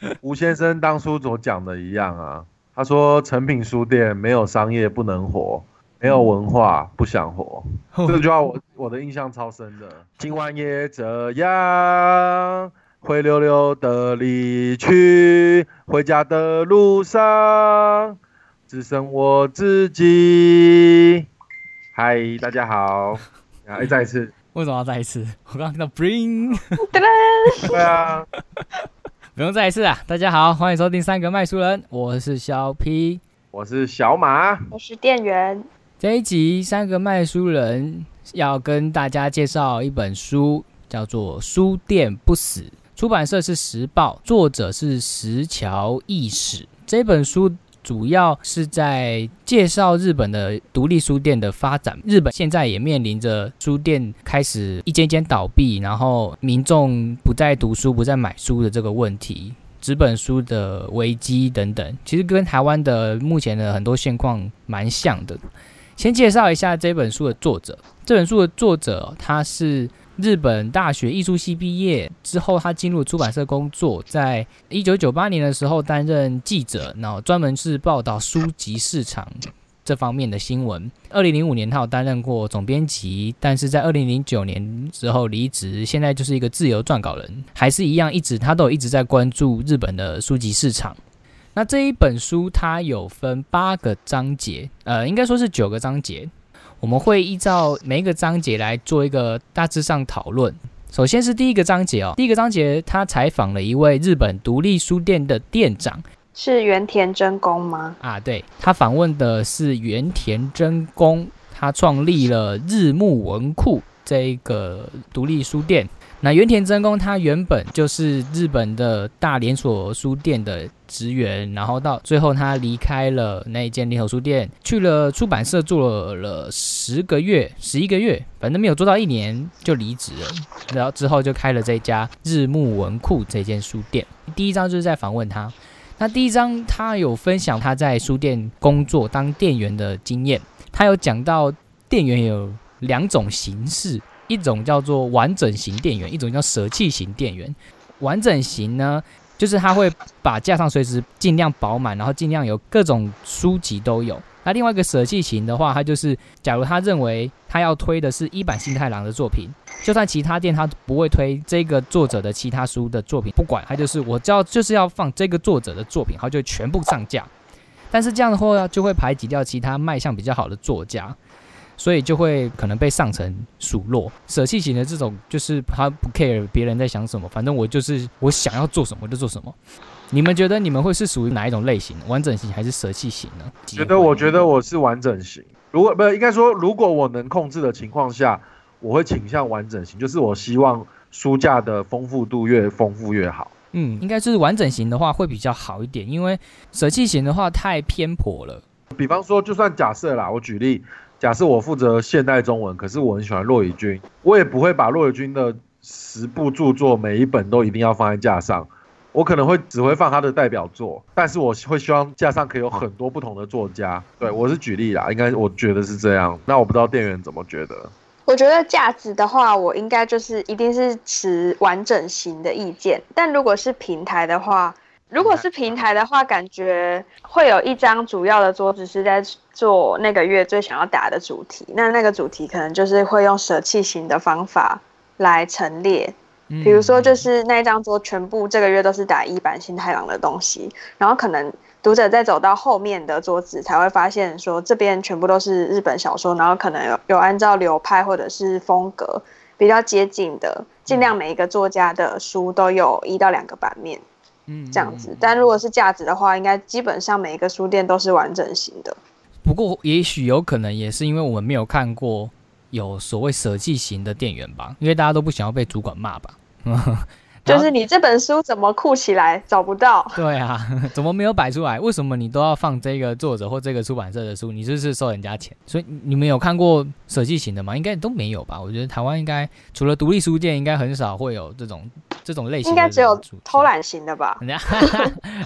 吴先生当初所讲的一样啊，他说成品书店没有商业不能活，没有文化不想活。这句话我我的印象超深的。今晚也这样，灰溜溜的离去，回家的路上只剩我自己。嗨，大家好，哎，再一次，为什么要再一次？我刚刚听到 bring，对啊。不用再一次啊！大家好，欢迎收听三个卖书人，我是小 P，我是小马，我是店员。这一集三个卖书人要跟大家介绍一本书，叫做《书店不死》，出版社是时报，作者是石桥义史。这本书。主要是在介绍日本的独立书店的发展。日本现在也面临着书店开始一间间倒闭，然后民众不再读书、不再买书的这个问题，纸本书的危机等等，其实跟台湾的目前的很多现况蛮像的。先介绍一下这本书的作者。这本书的作者他是。日本大学艺术系毕业之后，他进入出版社工作，在一九九八年的时候担任记者，然后专门是报道书籍市场这方面的新闻。二零零五年，他有担任过总编辑，但是在二零零九年之后离职，现在就是一个自由撰稿人，还是一样，一直他都一直在关注日本的书籍市场。那这一本书它有分八个章节，呃，应该说是九个章节。我们会依照每一个章节来做一个大致上讨论。首先是第一个章节哦，第一个章节他采访了一位日本独立书店的店长，是原田真公吗？啊，对，他访问的是原田真公，他创立了日暮文库这个独立书店。那原田真弓他原本就是日本的大连锁书店的职员，然后到最后他离开了那一间连锁书店，去了出版社做了十个月、十一个月，反正没有做到一年就离职了。然后之后就开了这家日暮文库这间书店。第一章就是在访问他，那第一章他有分享他在书店工作当店员的经验，他有讲到店员有两种形式。一种叫做完整型店员，一种叫舍弃型店员。完整型呢，就是他会把架上随时尽量饱满，然后尽量有各种书籍都有。那另外一个舍弃型的话，他就是假如他认为他要推的是一版新太郎的作品，就算其他店他不会推这个作者的其他书的作品，不管他就是我知道就是要放这个作者的作品，他就全部上架。但是这样的话就会排挤掉其他卖相比较好的作家。所以就会可能被上层数落，舍弃型的这种就是他不 care 别人在想什么，反正我就是我想要做什么就做什么。你们觉得你们会是属于哪一种类型？完整型还是舍弃型呢？觉得我觉得我是完整型。如果不应该说，如果我能控制的情况下，我会倾向完整型，就是我希望书架的丰富度越丰富越好。嗯，应该是完整型的话会比较好一点，因为舍弃型的话太偏颇了。比方说，就算假设啦，我举例。假设我负责现代中文，可是我很喜欢骆以军，我也不会把骆以军的十部著作每一本都一定要放在架上，我可能会只会放他的代表作，但是我会希望架上可以有很多不同的作家。对我是举例啦，应该我觉得是这样。那我不知道店员怎么觉得？我觉得价值的话，我应该就是一定是持完整型的意见，但如果是平台的话。如果是平台的话，感觉会有一张主要的桌子是在做那个月最想要打的主题。那那个主题可能就是会用舍弃型的方法来陈列，比如说就是那一张桌全部这个月都是打一版新太郎的东西，然后可能读者再走到后面的桌子才会发现说这边全部都是日本小说，然后可能有有按照流派或者是风格比较接近的，尽量每一个作家的书都有一到两个版面。嗯，这样子。但如果是价值的话，应该基本上每一个书店都是完整型的。不过，也许有可能也是因为我们没有看过有所谓舍弃型的店员吧，因为大家都不想要被主管骂吧。就是你这本书怎么酷起来找不到？对啊，怎么没有摆出来？为什么你都要放这个作者或这个出版社的书？你是不是收人家钱？所以你们有看过舍弃型的吗？应该都没有吧？我觉得台湾应该除了独立书店，应该很少会有这种这种类型。应该只有偷懒型的吧？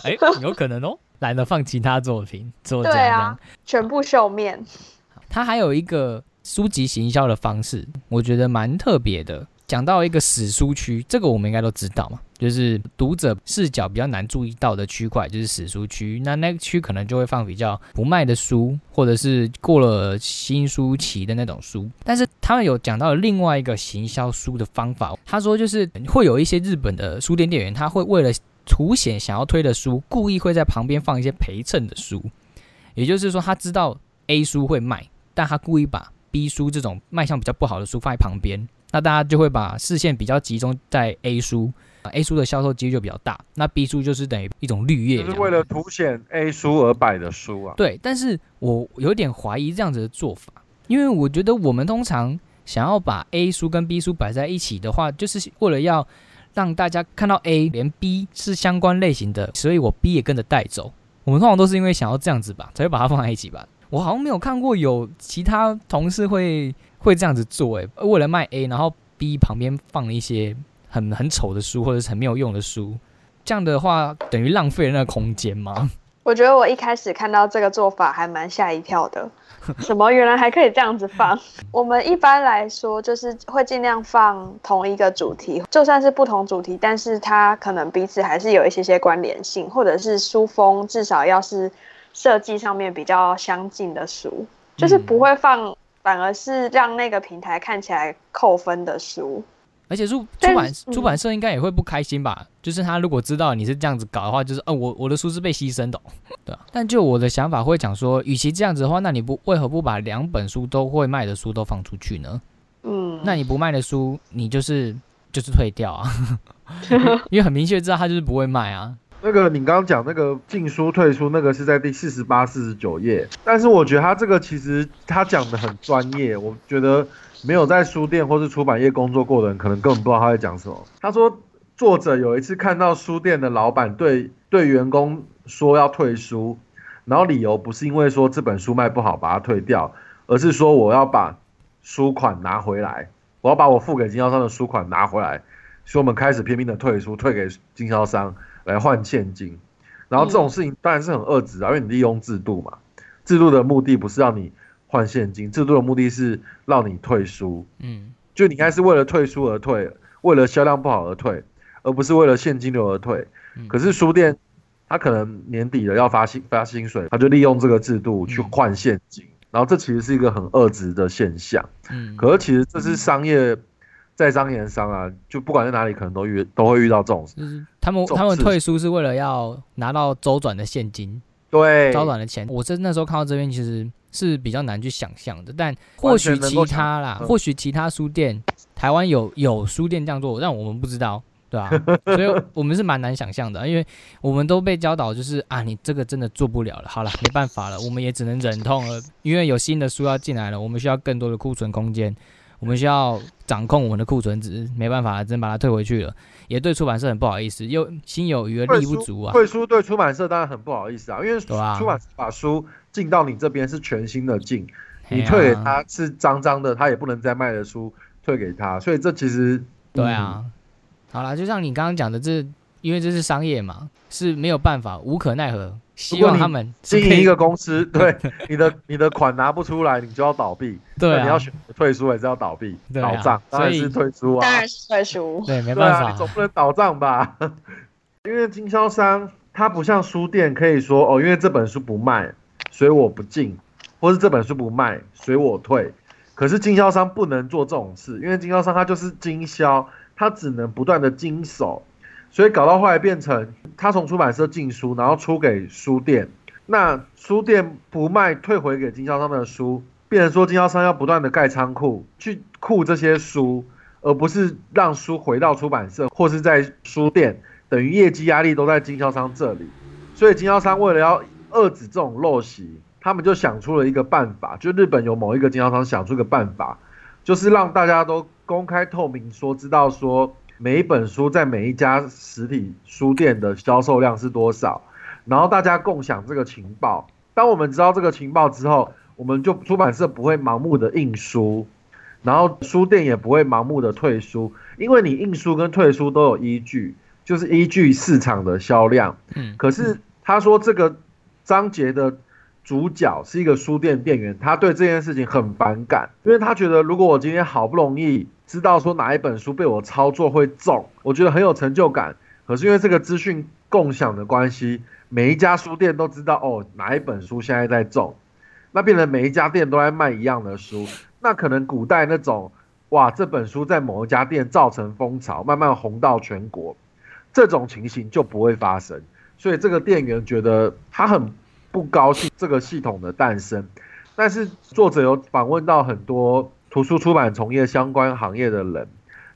哎，有可能哦，懒得放其他作品，作家对啊，全部秀面。他还有一个书籍行销的方式，我觉得蛮特别的。讲到一个史书区，这个我们应该都知道嘛。就是读者视角比较难注意到的区块，就是史书区。那那个区可能就会放比较不卖的书，或者是过了新书期的那种书。但是他们有讲到另外一个行销书的方法，他说就是会有一些日本的书店店员，他会为了凸显想要推的书，故意会在旁边放一些陪衬的书。也就是说，他知道 A 书会卖，但他故意把 B 书这种卖相比较不好的书放在旁边，那大家就会把视线比较集中在 A 书，A 书的销售几率就比较大。那 B 书就是等于一种绿叶，就是为了凸显 A 书而摆的书啊。对，但是我有点怀疑这样子的做法，因为我觉得我们通常想要把 A 书跟 B 书摆在一起的话，就是为了要让大家看到 A 连 B 是相关类型的，所以我 B 也跟着带走。我们通常都是因为想要这样子吧，才会把它放在一起吧。我好像没有看过有其他同事会会这样子做，诶，为了卖 A，然后 B 旁边放了一些很很丑的书或者是很没有用的书，这样的话等于浪费了那个空间吗？我觉得我一开始看到这个做法还蛮吓一跳的，什么原来还可以这样子放？我们一般来说就是会尽量放同一个主题，就算是不同主题，但是它可能彼此还是有一些些关联性，或者是书封至少要是。设计上面比较相近的书，就是不会放，反而是让那个平台看起来扣分的书。而且出出版出版社应该也会不开心吧？就是他如果知道你是这样子搞的话，就是哦，我我的书是被牺牲的，对但就我的想法会讲说，与其这样子的话，那你不为何不把两本书都会卖的书都放出去呢？嗯，那你不卖的书，你就是就是退掉啊，因为很明确知道他就是不会卖啊。那个你刚刚讲那个禁书退出，那个是在第四十八、四十九页。但是我觉得他这个其实他讲的很专业，我觉得没有在书店或是出版业工作过的人，可能根本不知道他在讲什么。他说作者有一次看到书店的老板对对员工说要退书，然后理由不是因为说这本书卖不好把它退掉，而是说我要把书款拿回来，我要把我付给经销商的书款拿回来，所以我们开始拼命的退书，退给经销商。来换现金，然后这种事情当然是很恶质啊，因为你利用制度嘛。制度的目的不是让你换现金，制度的目的是让你退书。嗯，就你应该是为了退书而退，为了销量不好而退，而不是为了现金流而退。可是书店他可能年底了要发薪发薪水，他就利用这个制度去换现金，然后这其实是一个很恶质的现象。嗯，可是其实这是商业。在商言商啊，就不管在哪里，可能都遇都会遇到这种。就是他们他们退出是为了要拿到周转的现金，对，周转的钱。我是那时候看到这边，其实是比较难去想象的。但或许其他啦，或许其他书店，台湾有有书店这样做，但我们不知道，对吧？所以我们是蛮难想象的，因为我们都被教导就是啊，你这个真的做不了了。好了，没办法了，我们也只能忍痛了，因为有新的书要进来了，我们需要更多的库存空间。我们需要掌控我们的库存值，没办法，只能把它退回去了。也对出版社很不好意思，又心有余而力不足啊。退书对出版社当然很不好意思啊，因为出版社把书进到你这边是全新的进，你退给他是脏脏的，他也不能再卖的书退给他，所以这其实对啊。好啦，就像你刚刚讲的，这因为这是商业嘛，是没有办法，无可奈何。希望他们经营一个公司，对你的你的款拿不出来，你就要倒闭。对，你要选退出，还是要倒闭？倒账当然是退出啊，当然是退出。对，没办法，你总不能倒账吧？因为经销商他不像书店，可以说哦，因为这本书不卖，所以我不进；或是这本书不卖，所以我退。可是经销商不能做这种事，因为经销商他就是经销，他只能不断的经手。所以搞到后来变成，他从出版社进书，然后出给书店，那书店不卖，退回给经销商的书，变成说经销商要不断的盖仓库去库这些书，而不是让书回到出版社或是在书店，等于业绩压力都在经销商这里。所以经销商为了要遏制这种陋习，他们就想出了一个办法，就日本有某一个经销商想出个办法，就是让大家都公开透明说，知道说。每一本书在每一家实体书店的销售量是多少？然后大家共享这个情报。当我们知道这个情报之后，我们就出版社不会盲目的印书，然后书店也不会盲目的退书，因为你印书跟退书都有依据，就是依据市场的销量。嗯。可是他说这个章节的主角是一个书店店员，他对这件事情很反感，因为他觉得如果我今天好不容易。知道说哪一本书被我操作会中，我觉得很有成就感。可是因为这个资讯共享的关系，每一家书店都知道哦哪一本书现在在中，那变成每一家店都在卖一样的书。那可能古代那种哇这本书在某一家店造成风潮，慢慢红到全国，这种情形就不会发生。所以这个店员觉得他很不高兴这个系统的诞生。但是作者有访问到很多图书出版从业相关行业的人，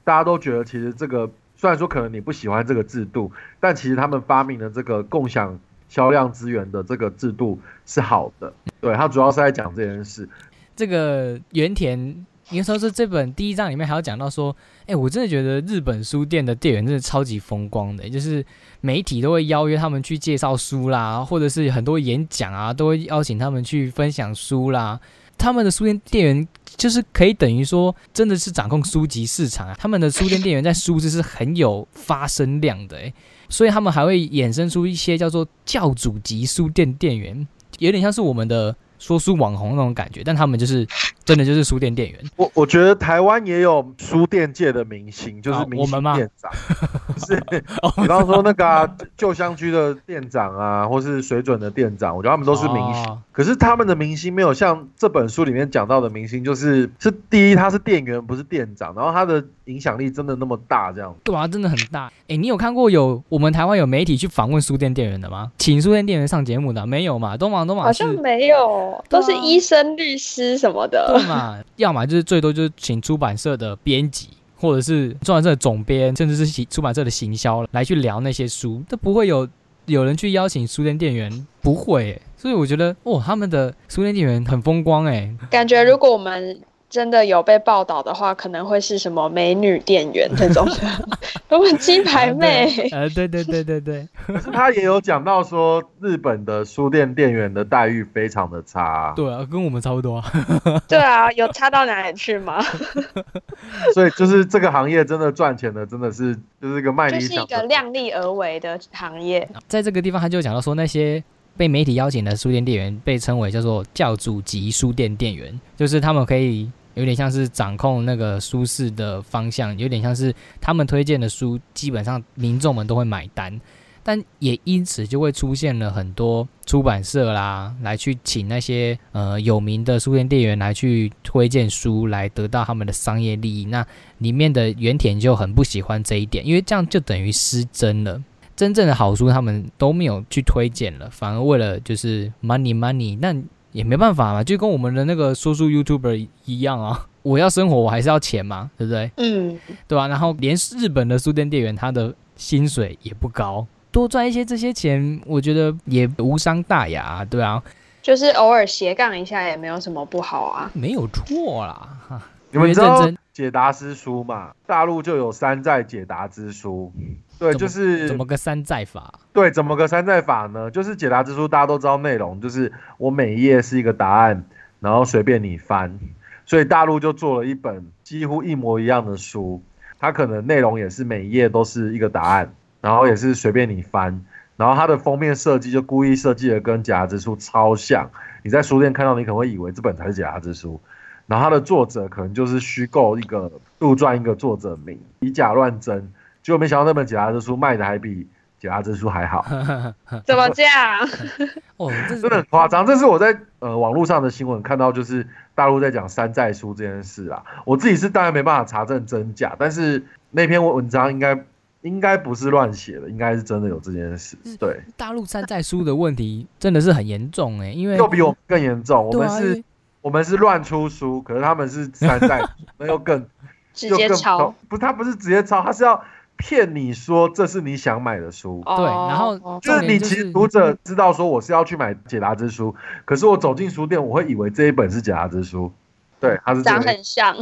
大家都觉得其实这个。虽然说可能你不喜欢这个制度，但其实他们发明的这个共享销量资源的这个制度是好的。对他主要是在讲这件事。这个原田你说是这本第一章里面还要讲到说，哎，我真的觉得日本书店的店员真的超级风光的，就是媒体都会邀约他们去介绍书啦，或者是很多演讲啊，都会邀请他们去分享书啦。他们的书店店员就是可以等于说，真的是掌控书籍市场啊。他们的书店店员在书字是很有发声量的，诶，所以他们还会衍生出一些叫做教主级书店店员，有点像是我们的。说书网红那种感觉，但他们就是真的就是书店店员。我我觉得台湾也有书店界的明星，就是明星店长，是，比方说那个旧乡居的店长啊，或是水准的店长，我觉得他们都是明星。可是他们的明星没有像这本书里面讲到的明星，就是是第一他是店员不是店长，然后他的影响力真的那么大，这样对啊，真的很大。哎，你有看过有我们台湾有媒体去访问书店店员的吗？请书店店员上节目的没有嘛？东忙东忙好像没有。都是医生、律师什么的，对嘛？要么就是最多就是请出版社的编辑，或者是出版社的总编，甚至是出版社的行销来去聊那些书，都不会有有人去邀请书店店员，不会。所以我觉得，哦，他们的书店店员很风光哎，感觉如果我们。真的有被报道的话，可能会是什么美女店员这种的，我们金牌妹。呃，对对对对对。可是他也有讲到说，日本的书店店员的待遇非常的差。对啊，跟我们差不多。对啊，有差到哪里去吗？所以就是这个行业真的赚钱的，真的是就是一个卖理想，就是一个量力而为的行业。在这个地方，他就讲到说那些。被媒体邀请的书店店员被称为叫做教主级书店店员，就是他们可以有点像是掌控那个书市的方向，有点像是他们推荐的书，基本上民众们都会买单，但也因此就会出现了很多出版社啦，来去请那些呃有名的书店店员来去推荐书，来得到他们的商业利益。那里面的原田就很不喜欢这一点，因为这样就等于失真了。真正的好书，他们都没有去推荐了，反而为了就是 money money，那也没办法嘛，就跟我们的那个说书 YouTuber 一样啊，我要生活，我还是要钱嘛，对不对？嗯，对吧？然后连日本的书店店员，他的薪水也不高，多赚一些这些钱，我觉得也无伤大雅，对啊，就是偶尔斜杠一下也没有什么不好啊，没有错啦。你们知道解答之书嘛？大陆就有山寨解答之书。对，就是怎么个山寨法？对，怎么个山寨法呢？就是解答之书，大家都知道内容，就是我每一页是一个答案，然后随便你翻。所以大陆就做了一本几乎一模一样的书，它可能内容也是每一页都是一个答案，然后也是随便你翻，然后它的封面设计就故意设计的跟解答之书超像。你在书店看到，你可能会以为这本才是解答之书，然后它的作者可能就是虚构一个杜撰一个作者名，以假乱真。结果没想到那本解答之书卖的还比解答之书还好，怎么这样？哦，真的很夸张。这是我在呃网络上的新闻看到，就是大陆在讲山寨书这件事啊。我自己是当然没办法查证真假，但是那篇文章应该应该不是乱写的，应该是真的有这件事。对，大陆山寨书的问题真的是很严重哎，因为又比我们更严重。我们是，我们是乱出书，可是他们是山寨，那又更直接抄。不，他不是直接抄，他是要。骗你说这是你想买的书，对，然后就是你其实读者知道说我是要去买解答之书，可是我走进书店，我会以为这一本是解答之书，对，它是长很像，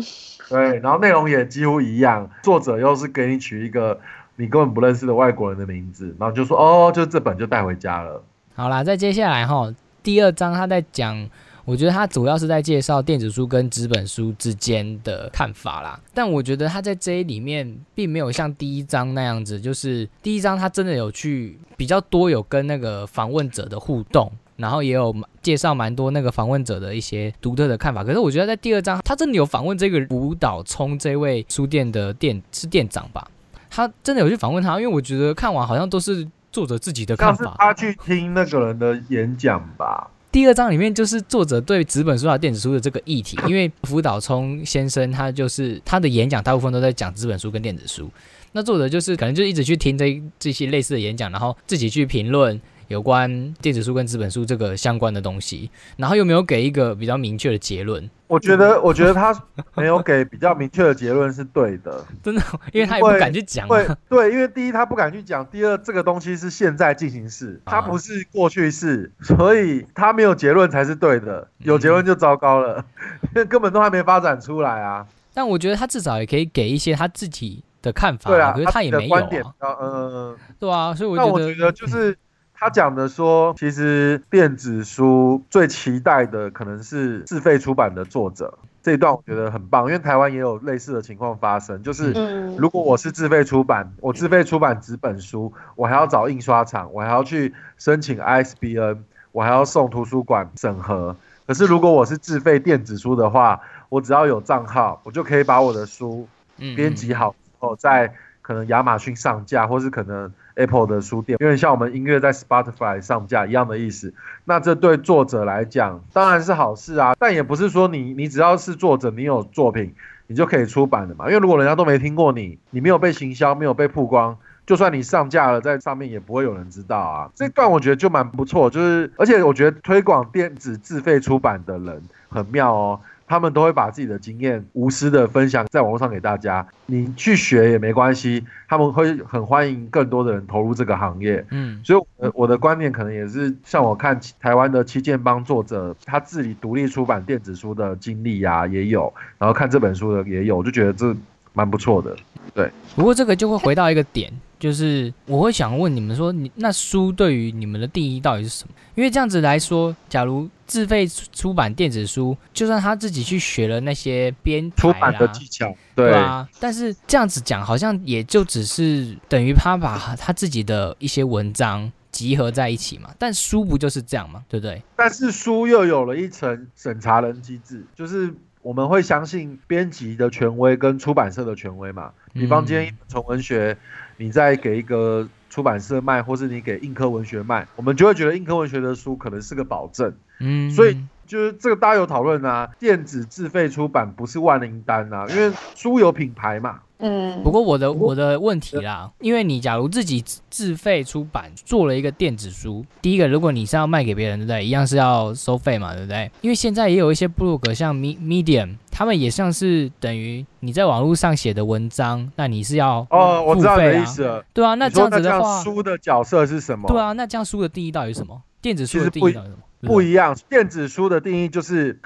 对，然后内容也几乎一样，作者又是给你取一个你根本不认识的外国人的名字，然后就说哦，就这本就带回家了。好啦，再接下来哈，第二章他在讲。我觉得他主要是在介绍电子书跟纸本书之间的看法啦，但我觉得他在这一里面并没有像第一章那样子，就是第一章他真的有去比较多有跟那个访问者的互动，然后也有介绍蛮多那个访问者的一些独特的看法。可是我觉得在第二章他真的有访问这个舞蹈冲这位书店的店是店长吧，他真的有去访问他，因为我觉得看完好像都是作者自己的看法。他去听那个人的演讲吧。第二章里面就是作者对纸本书和电子书的这个议题，因为福岛聪先生他就是他的演讲大部分都在讲纸本书跟电子书，那作者就是可能就一直去听这这些类似的演讲，然后自己去评论。有关电子书跟纸本书这个相关的东西，然后又没有给一个比较明确的结论。我觉得，我觉得他没有给比较明确的结论是对的，真的，因为他也不敢去讲。对对，因为第一他不敢去讲，第二这个东西是现在进行式，它不是过去式，所以他没有结论才是对的，有结论就糟糕了，因为根本都还没发展出来啊。但我觉得他至少也可以给一些他自己的看法，对啊，可是他也没有啊，嗯，对啊，所以我觉得就是。他讲的说，其实电子书最期待的可能是自费出版的作者。这一段我觉得很棒，因为台湾也有类似的情况发生，就是如果我是自费出版，我自费出版纸本书，我还要找印刷厂，我还要去申请 ISBN，我还要送图书馆审核。可是如果我是自费电子书的话，我只要有账号，我就可以把我的书编辑好后，在可能亚马逊上架，或是可能。Apple 的书店，有点像我们音乐在 Spotify 上架一样的意思。那这对作者来讲当然是好事啊，但也不是说你你只要是作者，你有作品，你就可以出版的嘛。因为如果人家都没听过你，你没有被行销，没有被曝光，就算你上架了在上面，也不会有人知道啊。这段我觉得就蛮不错，就是而且我觉得推广电子自费出版的人很妙哦。他们都会把自己的经验无私的分享在网络上给大家，你去学也没关系，他们会很欢迎更多的人投入这个行业。嗯，所以我的观念可能也是像我看台湾的七剑帮作者他自己独立出版电子书的经历呀也有，然后看这本书的也有，我就觉得这蛮不错的。对，不过这个就会回到一个点。就是我会想问你们说，你那书对于你们的定义到底是什么？因为这样子来说，假如自费出版电子书，就算他自己去学了那些编出版的技巧，对啊，但是这样子讲，好像也就只是等于他把他自己的一些文章集合在一起嘛。但书不就是这样嘛？对不对？但是书又有了一层审查人机制，就是我们会相信编辑的权威跟出版社的权威嘛。比方今天一本纯文学。你再给一个出版社卖，或是你给硬科文学卖，我们就会觉得硬科文学的书可能是个保证。嗯，所以就是这个大家有讨论啊，电子自费出版不是万灵丹啊，因为书有品牌嘛。嗯，不过我的我的问题啦，因为你假如自己自费出版做了一个电子书，第一个如果你是要卖给别人，对不对？一样是要收费嘛，对不对？因为现在也有一些部落格，像 Medium，他们也像是等于你在网络上写的文章，那你是要哦，我知道你的意思了，对啊，那这样子的话，书的角色是什么？对啊，那这样书的定义到底是什么？电子书的定义到底是什么？不一样，电子书的定义就是，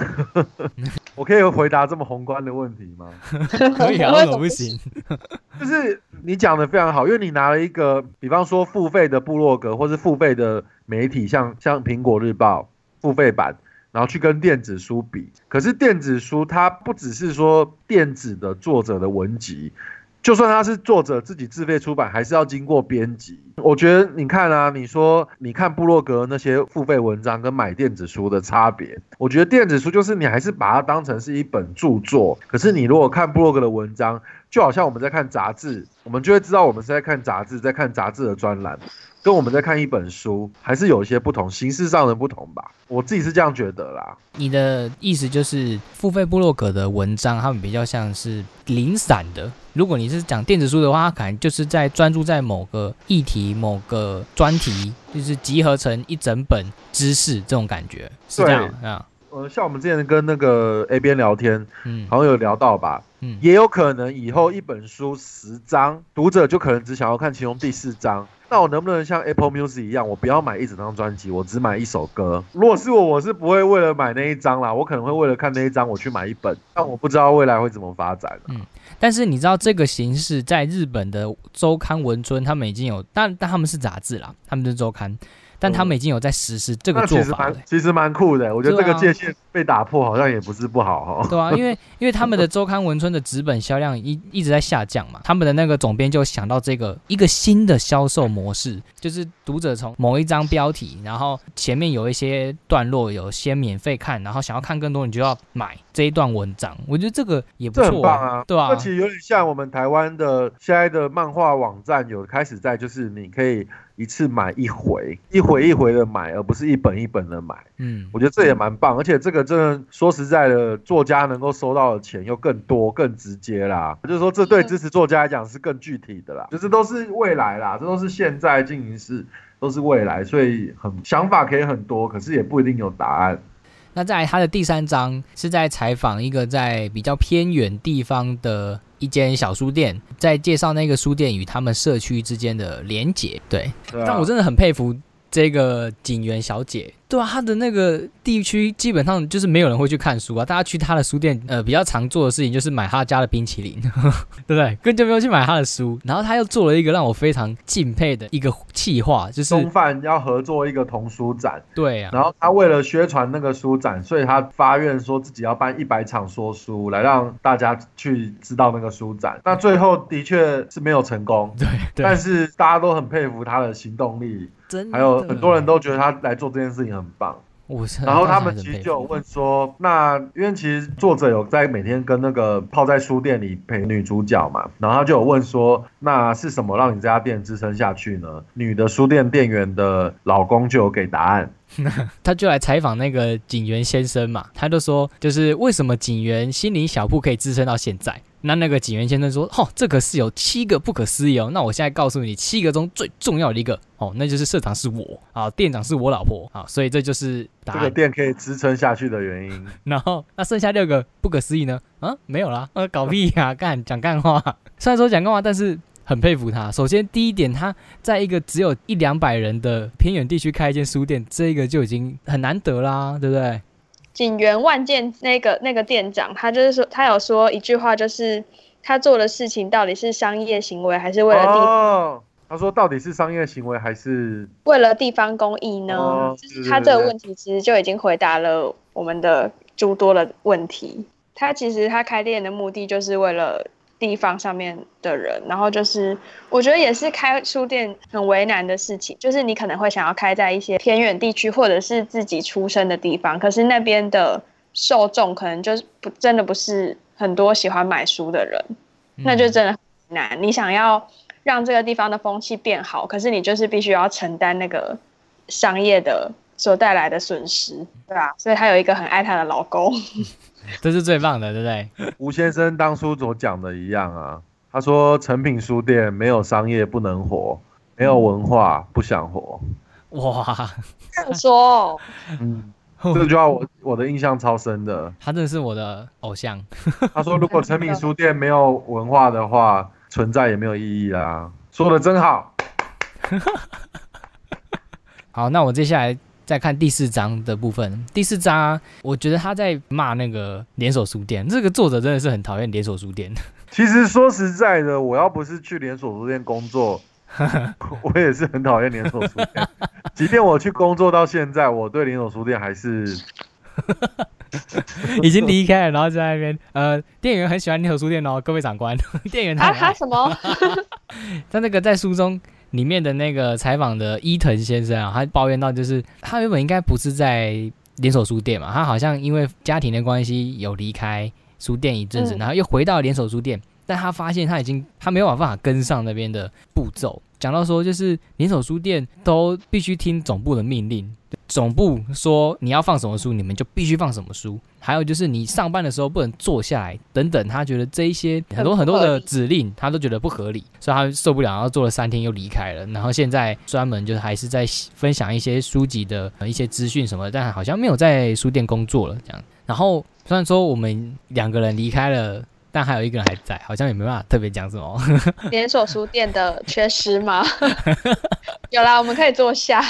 我可以回答这么宏观的问题吗？可以啊，为什么不行？就是你讲的非常好，因为你拿了一个，比方说付费的部落格或是付费的媒体，像像苹果日报付费版，然后去跟电子书比，可是电子书它不只是说电子的作者的文集。就算他是作者自己自费出版，还是要经过编辑。我觉得你看啊，你说你看部落格那些付费文章跟买电子书的差别，我觉得电子书就是你还是把它当成是一本著作。可是你如果看部落格的文章，就好像我们在看杂志，我们就会知道我们是在看杂志，在看杂志的专栏。跟我们在看一本书，还是有一些不同，形式上的不同吧。我自己是这样觉得啦。你的意思就是付费部落格的文章，他们比较像是零散的。如果你是讲电子书的话，可能就是在专注在某个议题、某个专题，就是集合成一整本知识这种感觉，是这样啊。呃，像我们之前跟那个 A 边聊天，嗯，好像有聊到吧，嗯，也有可能以后一本书十章，读者就可能只想要看其中第四章。那我能不能像 Apple Music 一样，我不要买一整张专辑，我只买一首歌？如果是我，我是不会为了买那一张啦，我可能会为了看那一张，我去买一本。但我不知道未来会怎么发展。嗯，但是你知道这个形式在日本的周刊文春，他们已经有，但但他们是杂志啦，他们是周刊。但他们已经有在实施这个做法了，其实蛮酷的。我觉得这个界限被打破，好像也不是不好哈。对啊，因为 因为他们的周刊文春的纸本销量一一直在下降嘛，他们的那个总编就想到这个一个新的销售模式，就就是读者从某一张标题，然后前面有一些段落有先免费看，然后想要看更多，你就要买这一段文章。我觉得这个也不错啊，对啊？这其实有点像我们台湾的现在的漫画网站有开始在，就是你可以。一次买一回，一回一回的买，而不是一本一本的买。嗯，我觉得这也蛮棒，而且这个真的说实在的，作家能够收到的钱又更多、更直接啦。就是说，这对支持作家来讲是更具体的啦。就是都是未来啦，这都是现在进行式，都是未来，所以很想法可以很多，可是也不一定有答案。那在他的第三章是在采访一个在比较偏远地方的一间小书店，在介绍那个书店与他们社区之间的连结。对，但我真的很佩服这个警员小姐。对啊，她的那个地区基本上就是没有人会去看书啊，大家去她的书店，呃，比较常做的事情就是买她家的冰淇淋，对不对？根本就没有去买她的书。然后她又做了一个让我非常敬佩的一个企划，就是中饭要合作一个童书展。对啊。然后她为了宣传那个书展，所以她发愿说自己要办一百场说书，来让大家去知道那个书展。那最后的确是没有成功，对。但是大家都很佩服她的行动力。还有很多人都觉得他来做这件事情很棒，然后他们其实就有问说，那因为其实作者有在每天跟那个泡在书店里陪女主角嘛，然后他就有问说，那是什么让你这家店支撑下去呢？女的书店店员的老公就有给答案。他就来采访那个警员先生嘛，他就说，就是为什么警员心灵小铺可以支撑到现在？那那个警员先生说，哦，这可是有七个不可思议哦。那我现在告诉你，七个中最重要的一个哦，那就是社长是我啊，店长是我老婆啊，所以这就是这个店可以支撑下去的原因。然后那剩下六个不可思议呢？啊，没有啦，呃，搞屁呀，干讲干话。虽然说讲干话，但是。很佩服他。首先，第一点，他在一个只有一两百人的偏远地区开一间书店，这个就已经很难得啦，对不对？景元万件那个那个店长，他就是说，他有说一句话，就是他做的事情到底是商业行为，还是为了地？哦，他说到底是商业行为，还是为了地方公益呢？就是他这个问题其实就已经回答了我们的诸多的问题。他其实他开店的目的就是为了。地方上面的人，然后就是我觉得也是开书店很为难的事情，就是你可能会想要开在一些偏远地区或者是自己出生的地方，可是那边的受众可能就是不真的不是很多喜欢买书的人，那就真的很难。你想要让这个地方的风气变好，可是你就是必须要承担那个商业的所带来的损失，对吧？所以她有一个很爱她的老公。这是最棒的，对不对？吴先生当初所讲的一样啊，他说成品书店没有商业不能活，没有文化不想活。哇，这样说，嗯，这句话我我的印象超深的。他真的是我的偶像。他说，如果成品书店没有文化的话，存在也没有意义啦。说的真好。好，那我接下来。再看第四章的部分，第四章我觉得他在骂那个连锁书店，这个作者真的是很讨厌连锁书店。其实说实在的，我要不是去连锁书店工作，我也是很讨厌连锁书店。即便我去工作到现在，我对连锁书店还是 已经离开了，然后在那边呃，店员很喜欢连锁书店哦，各位长官，店员他他什么？他那个在书中。里面的那个采访的伊藤先生啊，他抱怨到，就是他原本应该不是在连锁书店嘛，他好像因为家庭的关系有离开书店一阵子，然后又回到连锁书店，但他发现他已经他没有办法跟上那边的步骤。讲到说，就是连锁书店都必须听总部的命令。总部说你要放什么书，你们就必须放什么书。还有就是你上班的时候不能坐下来，等等。他觉得这一些很多很多的指令，他都觉得不合理，所以他受不了，然后做了三天又离开了。然后现在专门就是还是在分享一些书籍的一些资讯什么，但好像没有在书店工作了这样。然后虽然说我们两个人离开了。但还有一个人还在，好像也没办法特别讲什么。连锁书店的缺失吗？有啦，我们可以坐下。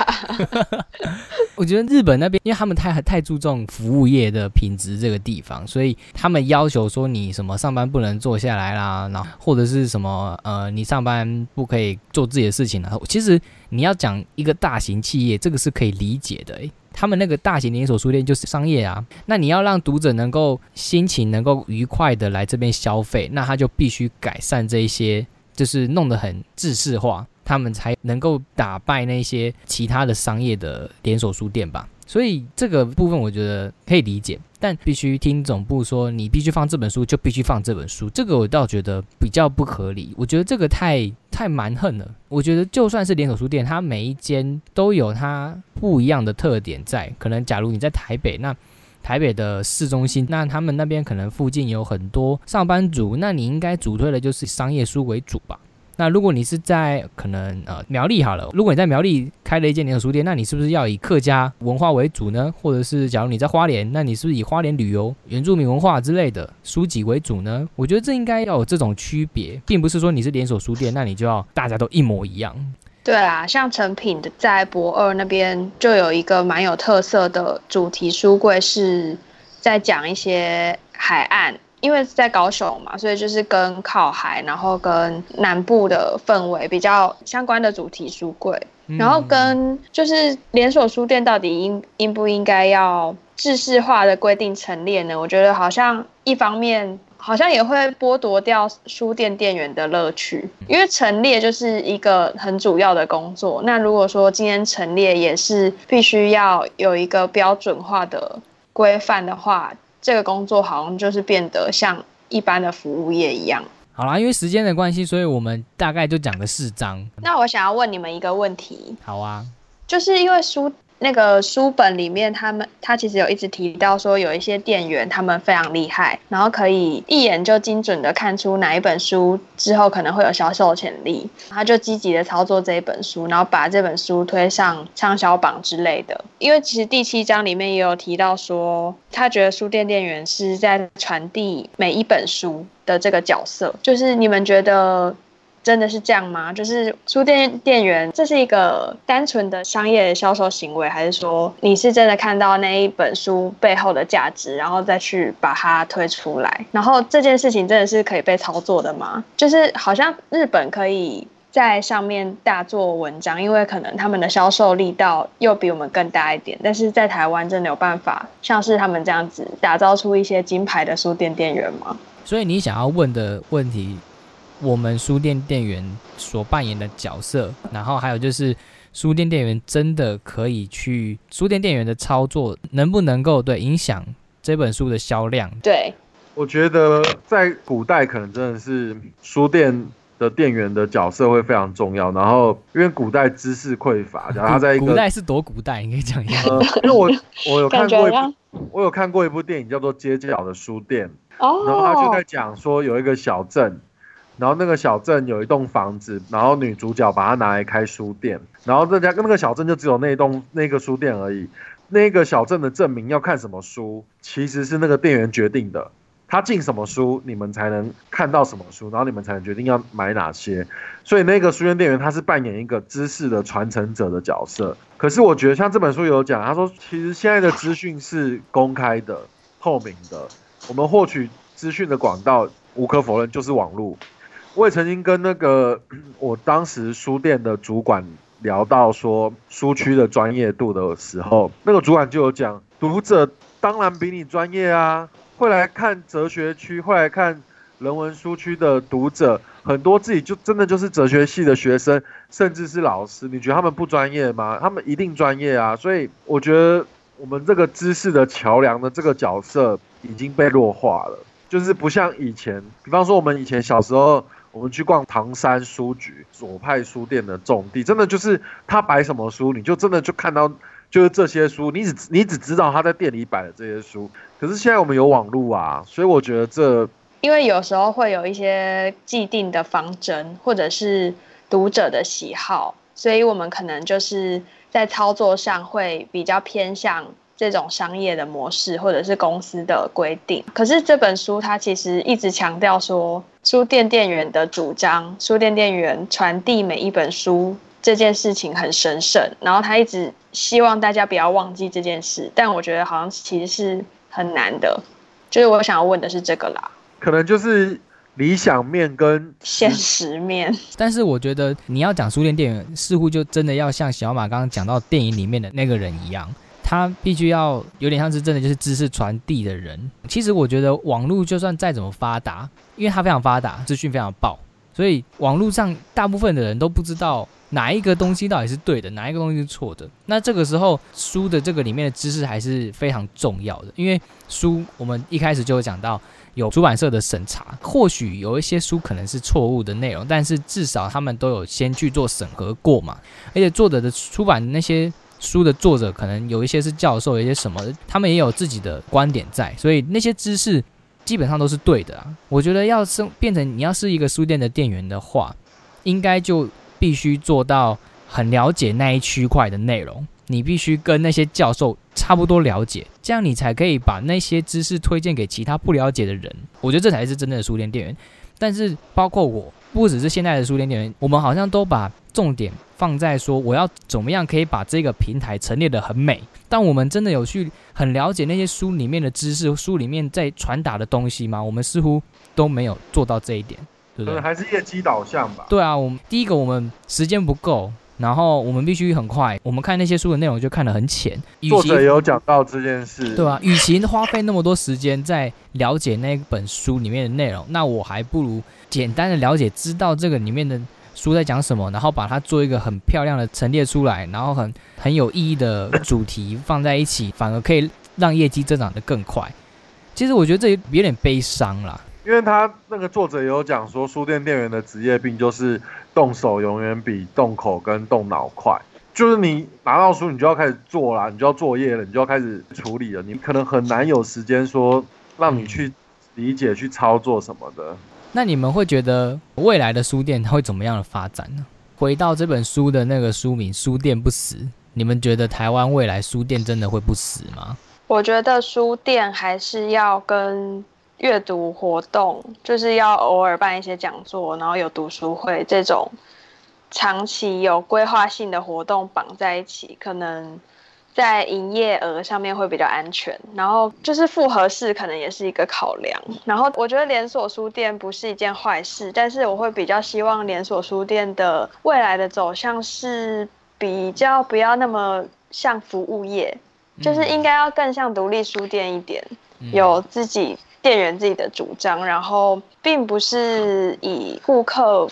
我觉得日本那边，因为他们太太注重服务业的品质这个地方，所以他们要求说你什么上班不能坐下来啦，然后或者是什么呃，你上班不可以做自己的事情了。其实你要讲一个大型企业，这个是可以理解的。他们那个大型连锁书店就是商业啊，那你要让读者能够心情能够愉快的来这边消费，那他就必须改善这一些，就是弄得很制式化。他们才能够打败那些其他的商业的连锁书店吧。所以这个部分我觉得可以理解，但必须听总部说你必须放这本书就必须放这本书，这个我倒觉得比较不合理。我觉得这个太太蛮横了。我觉得就算是连锁书店，它每一间都有它不一样的特点在。可能假如你在台北，那台北的市中心，那他们那边可能附近有很多上班族，那你应该主推的就是商业书为主吧？那如果你是在可能呃苗栗好了，如果你在苗栗开了一间连锁书店，那你是不是要以客家文化为主呢？或者是假如你在花莲，那你是不是以花莲旅游、原住民文化之类的书籍为主呢？我觉得这应该要有这种区别，并不是说你是连锁书店，那你就要大家都一模一样。对啊，像成品的在博二那边就有一个蛮有特色的主题书柜，是在讲一些海岸，因为在高雄嘛，所以就是跟靠海，然后跟南部的氛围比较相关的主题书柜，然后跟就是连锁书店到底应应不应该要制式化的规定陈列呢？我觉得好像一方面。好像也会剥夺掉书店店员的乐趣，因为陈列就是一个很主要的工作。那如果说今天陈列也是必须要有一个标准化的规范的话，这个工作好像就是变得像一般的服务业一样。好啦，因为时间的关系，所以我们大概就讲了四章。那我想要问你们一个问题。好啊，就是因为书。那个书本里面，他们他其实有一直提到说，有一些店员他们非常厉害，然后可以一眼就精准的看出哪一本书之后可能会有销售潜力，他就积极的操作这一本书，然后把这本书推上畅销榜之类的。因为其实第七章里面也有提到说，他觉得书店店员是在传递每一本书的这个角色，就是你们觉得？真的是这样吗？就是书店店员，这是一个单纯的商业销售行为，还是说你是真的看到那一本书背后的价值，然后再去把它推出来？然后这件事情真的是可以被操作的吗？就是好像日本可以在上面大做文章，因为可能他们的销售力道又比我们更大一点，但是在台湾真的有办法像是他们这样子打造出一些金牌的书店店员吗？所以你想要问的问题。我们书店店员所扮演的角色，然后还有就是书店店员真的可以去书店店员的操作，能不能够对影响这本书的销量？对，我觉得在古代可能真的是书店的店员的角色会非常重要。然后因为古代知识匮乏，然后他在一个古代是多古代，你可以讲一下。因为我我有看过一部我有看过一部电影叫做《街角的书店》，哦，然后他就在讲说有一个小镇。然后那个小镇有一栋房子，然后女主角把它拿来开书店，然后这家跟那个小镇就只有那栋那个书店而已。那个小镇的证明要看什么书，其实是那个店员决定的。他进什么书，你们才能看到什么书，然后你们才能决定要买哪些。所以那个书店店员他是扮演一个知识的传承者的角色。可是我觉得像这本书有讲，他说其实现在的资讯是公开的、透明的，我们获取资讯的管道无可否认就是网络。我也曾经跟那个我当时书店的主管聊到说书区的专业度的时候，那个主管就有讲，读者当然比你专业啊，会来看哲学区，会来看人文书区的读者，很多自己就真的就是哲学系的学生，甚至是老师，你觉得他们不专业吗？他们一定专业啊！所以我觉得我们这个知识的桥梁的这个角色已经被弱化了，就是不像以前，比方说我们以前小时候。我们去逛唐山书局左派书店的重地，真的就是他摆什么书，你就真的就看到就是这些书，你只你只知道他在店里摆的这些书。可是现在我们有网络啊，所以我觉得这因为有时候会有一些既定的方针，或者是读者的喜好，所以我们可能就是在操作上会比较偏向。这种商业的模式，或者是公司的规定，可是这本书它其实一直强调说，书店店员的主张，书店店员传递每一本书这件事情很神圣，然后他一直希望大家不要忘记这件事，但我觉得好像其实是很难的，就是我想要问的是这个啦，可能就是理想面跟现实面，但是我觉得你要讲书店店员，似乎就真的要像小马刚刚讲到电影里面的那个人一样。他必须要有点像是真的就是知识传递的人。其实我觉得网络就算再怎么发达，因为它非常发达，资讯非常爆，所以网络上大部分的人都不知道哪一个东西到底是对的，哪一个东西是错的。那这个时候书的这个里面的知识还是非常重要的，因为书我们一开始就有讲到有出版社的审查，或许有一些书可能是错误的内容，但是至少他们都有先去做审核过嘛。而且作者的出版那些书的作者，可能有一些是教授，有一些什么，他们也有自己的观点在，所以那些知识基本上都是对的啊。我觉得要是变成你要是一个书店的店员的话，应该就。必须做到很了解那一区块的内容，你必须跟那些教授差不多了解，这样你才可以把那些知识推荐给其他不了解的人。我觉得这才是真正的书店店员。但是包括我，不只是现在的书店店员，我们好像都把重点放在说我要怎么样可以把这个平台陈列的很美。但我们真的有去很了解那些书里面的知识，书里面在传达的东西吗？我们似乎都没有做到这一点。对，还是业绩导向吧。对啊，我们第一个我们时间不够，然后我们必须很快。我们看那些书的内容就看得很浅。作者有讲到这件事，对啊，与其花费那么多时间在了解那本书里面的内容，那我还不如简单的了解，知道这个里面的书在讲什么，然后把它做一个很漂亮的陈列出来，然后很很有意义的主题放在一起，反而可以让业绩增长的更快。其实我觉得这有点悲伤啦。因为他那个作者也有讲说，书店店员的职业病就是动手永远比动口跟动脑快。就是你拿到书，你就要开始做啦，你就要作业了，你就要开始处理了。你可能很难有时间说让你去理解、去操作什么的。那你们会觉得未来的书店它会怎么样的发展呢？回到这本书的那个书名“书店不死”，你们觉得台湾未来书店真的会不死吗？我觉得书店还是要跟。阅读活动就是要偶尔办一些讲座，然后有读书会这种长期有规划性的活动绑在一起，可能在营业额上面会比较安全。然后就是复合式可能也是一个考量。然后我觉得连锁书店不是一件坏事，但是我会比较希望连锁书店的未来的走向是比较不要那么像服务业，就是应该要更像独立书店一点，有自己。店员自己的主张，然后并不是以顾客，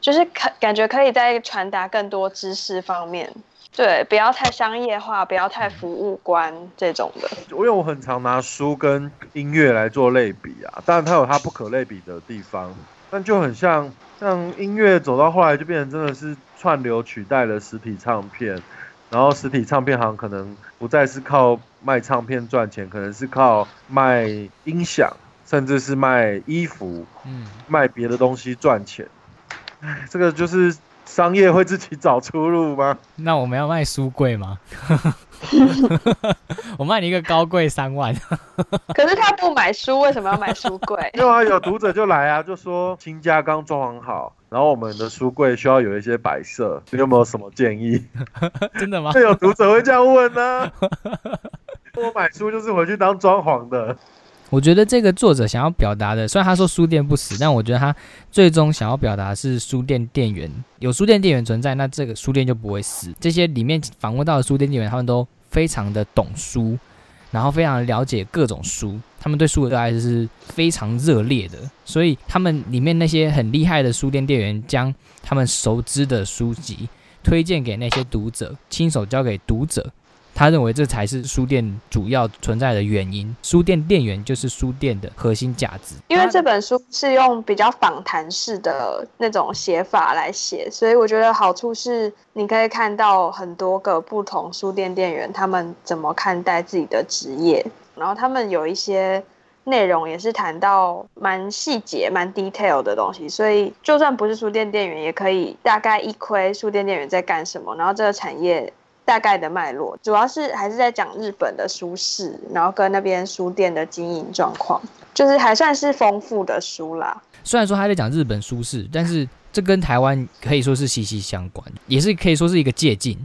就是可感觉可以在传达更多知识方面，对，不要太商业化，不要太服务观这种的。因为我很常拿书跟音乐来做类比啊，当然它有它不可类比的地方，但就很像，像音乐走到后来就变成真的是串流取代了实体唱片。然后实体唱片行可能不再是靠卖唱片赚钱，可能是靠卖音响，甚至是卖衣服，嗯，卖别的东西赚钱。唉，这个就是商业会自己找出路吗？那我们要卖书柜吗？我卖你一个高柜三万，可是他不买书，为什么要买书柜？对啊，有读者就来啊，就说新家刚装潢好。然后我们的书柜需要有一些摆设，你有没有什么建议？真的吗？会有读者会这样问呢？我买书就是回去当装潢的。我觉得这个作者想要表达的，虽然他说书店不死，但我觉得他最终想要表达是书店店员有书店店员存在，那这个书店就不会死。这些里面访问到的书店店员，他们都非常的懂书。然后非常了解各种书，他们对书的热爱是非常热烈的，所以他们里面那些很厉害的书店店员，将他们熟知的书籍推荐给那些读者，亲手交给读者。他认为这才是书店主要存在的原因。书店店员就是书店的核心价值。因为这本书是用比较访谈式的那种写法来写，所以我觉得好处是你可以看到很多个不同书店店员他们怎么看待自己的职业，然后他们有一些内容也是谈到蛮细节、蛮 detail 的东西，所以就算不是书店店员，也可以大概一窥书店店员在干什么，然后这个产业。大概的脉络，主要是还是在讲日本的书市，然后跟那边书店的经营状况，就是还算是丰富的书啦。虽然说他在讲日本书市，但是这跟台湾可以说是息息相关，也是可以说是一个借鉴。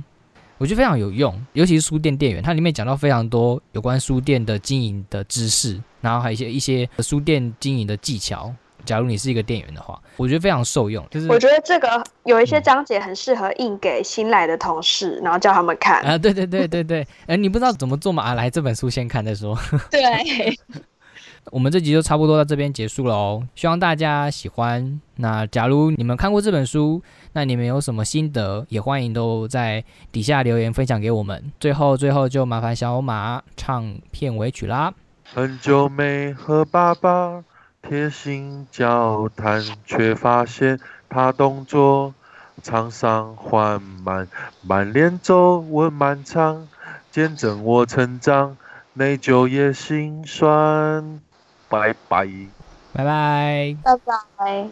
我觉得非常有用，尤其是书店店员，它里面讲到非常多有关书店的经营的知识，然后还有一些一些书店经营的技巧。假如你是一个店员的话，我觉得非常受用。就是我觉得这个有一些章节很适合印给新来的同事，然后叫他们看啊。对对对对对，哎，你不知道怎么做嘛？啊，来这本书先看再说。对，我们这集就差不多到这边结束了哦，希望大家喜欢。那假如你们看过这本书，那你们有什么心得，也欢迎都在底下留言分享给我们。最后，最后就麻烦小马唱片尾曲啦。很久没和爸爸贴心交谈，却发现他动作沧桑缓慢，满脸皱纹漫长，见证我成长，内疚也心酸。拜拜，拜拜，拜拜。